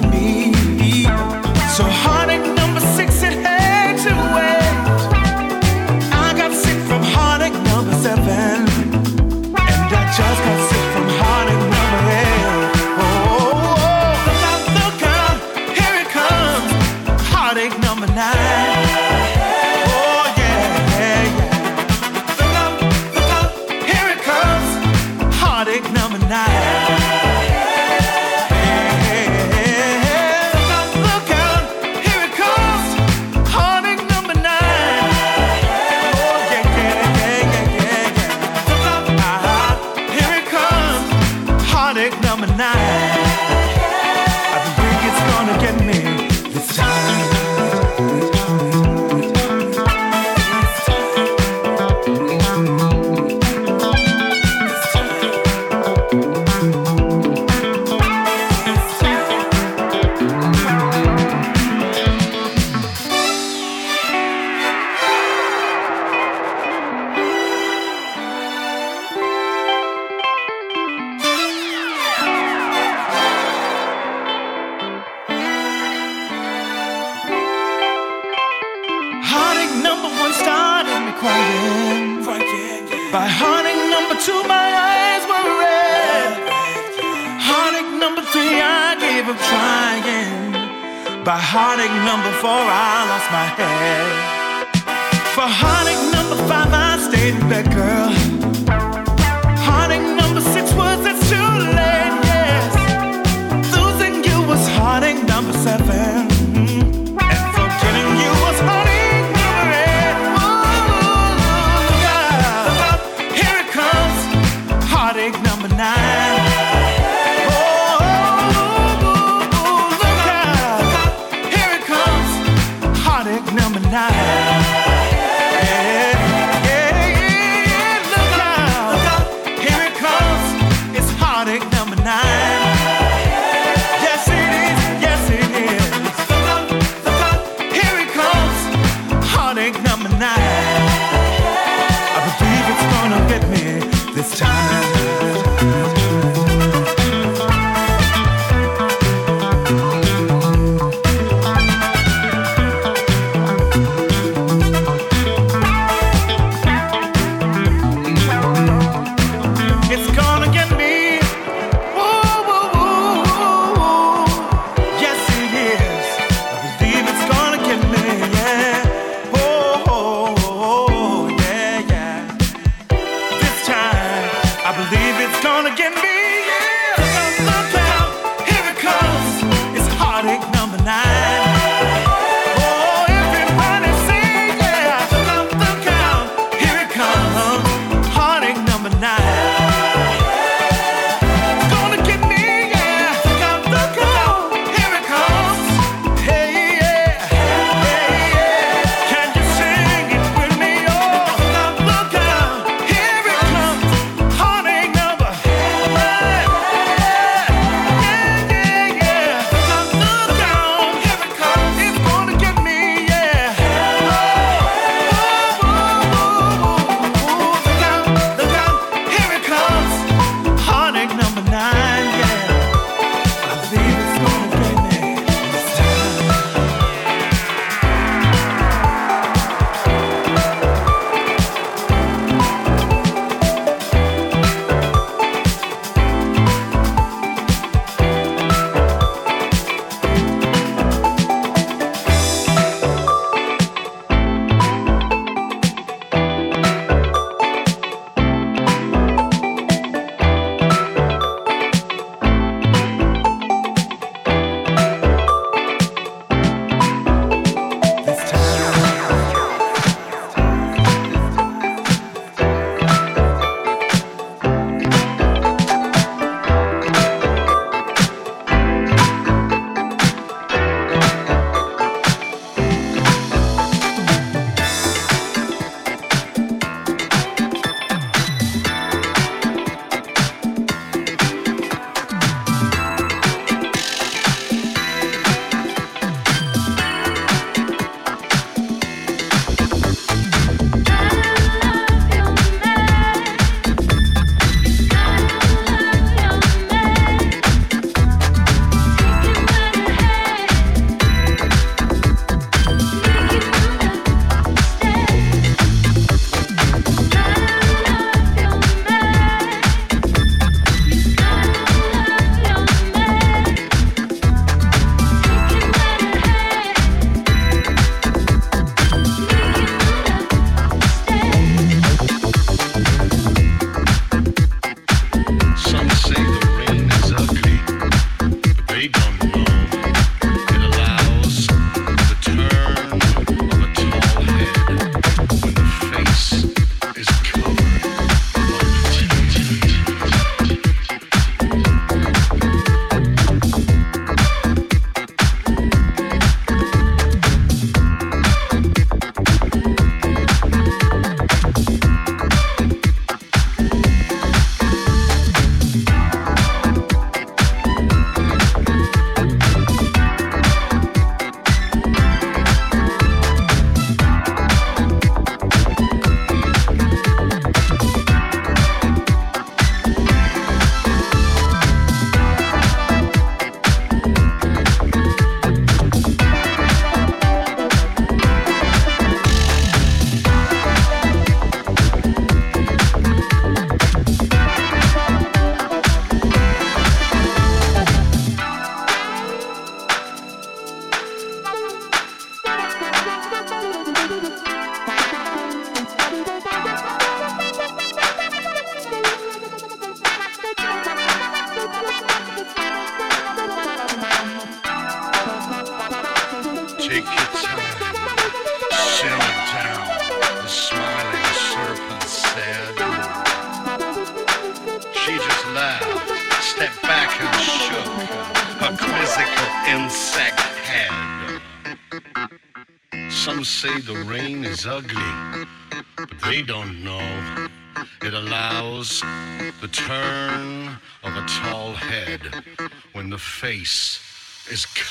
me. So heartache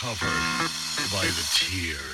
covered by the tears.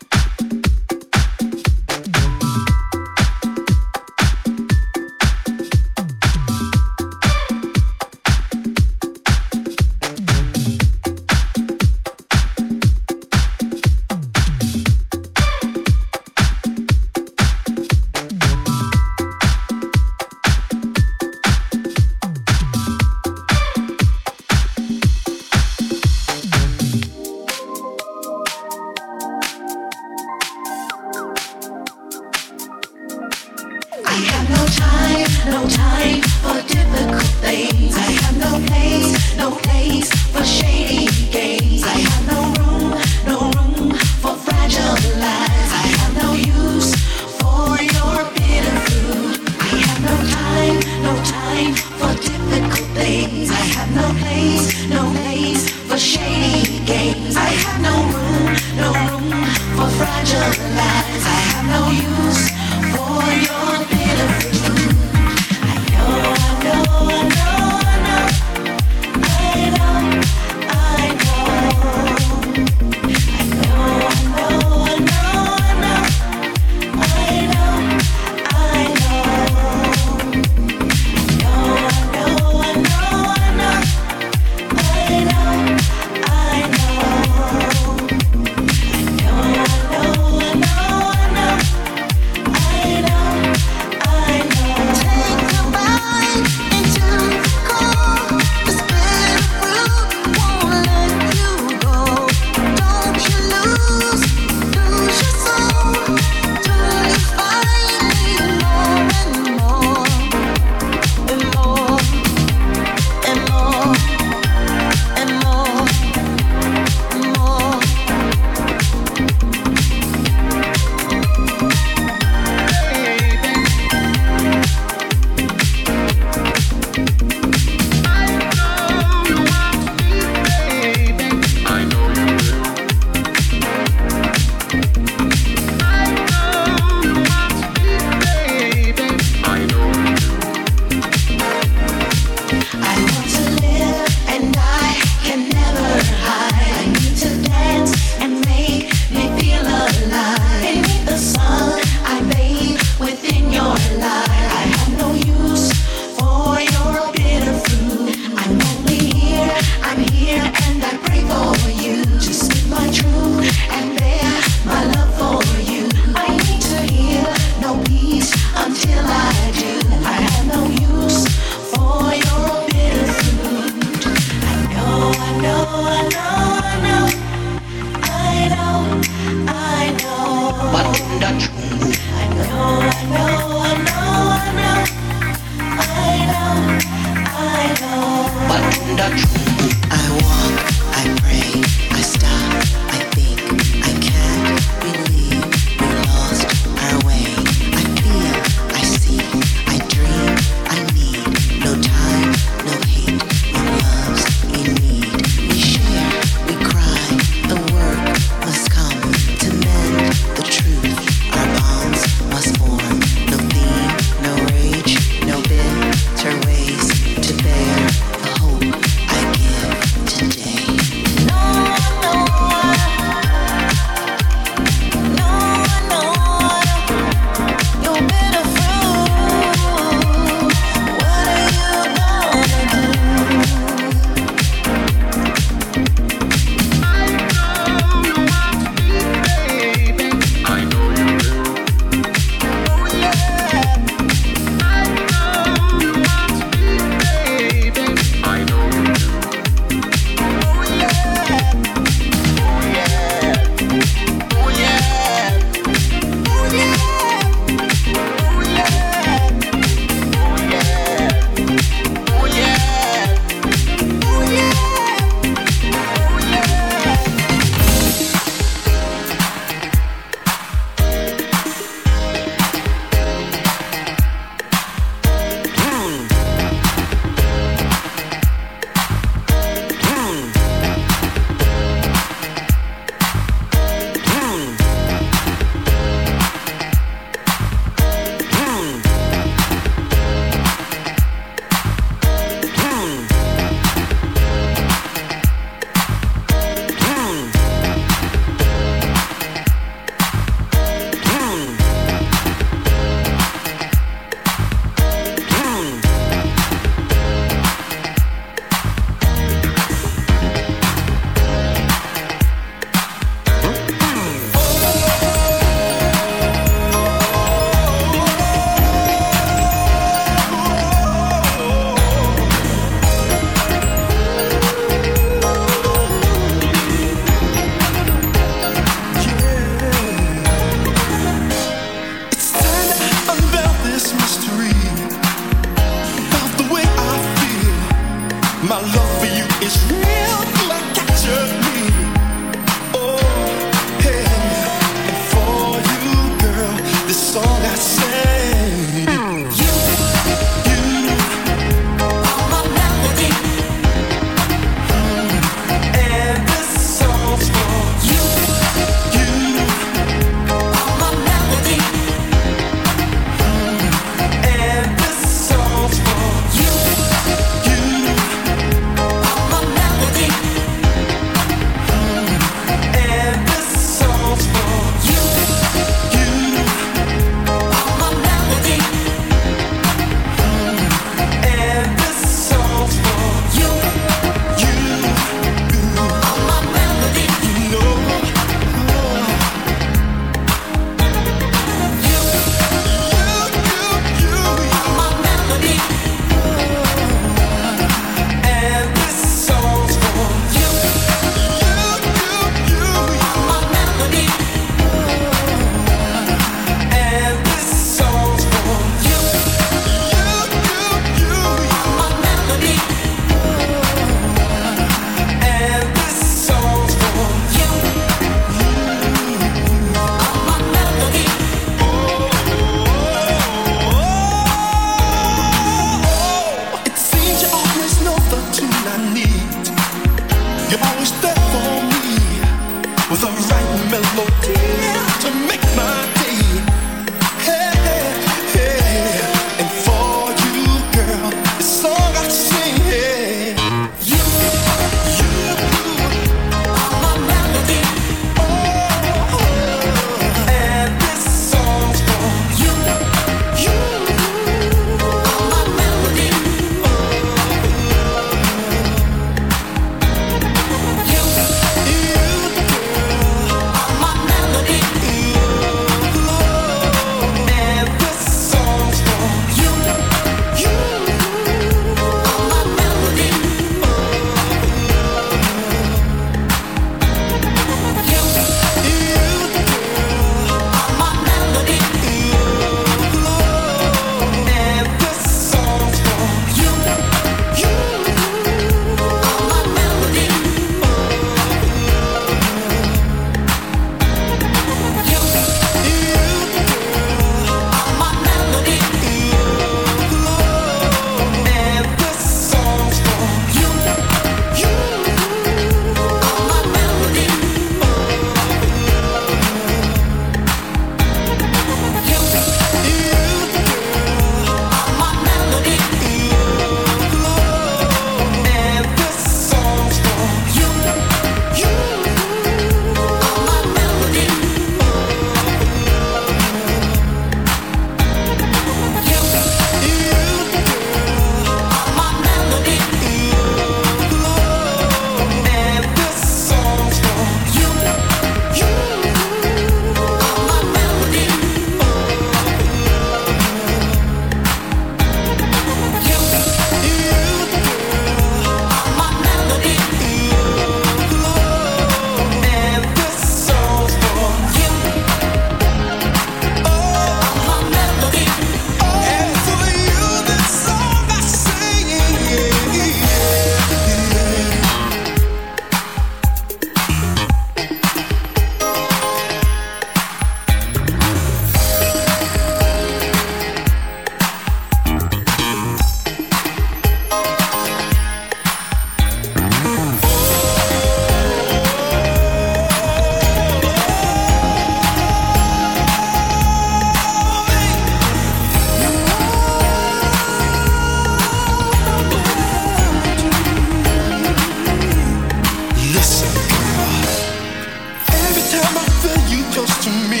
close to me,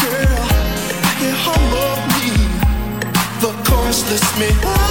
girl. If I can her me, the chorus lifts me up.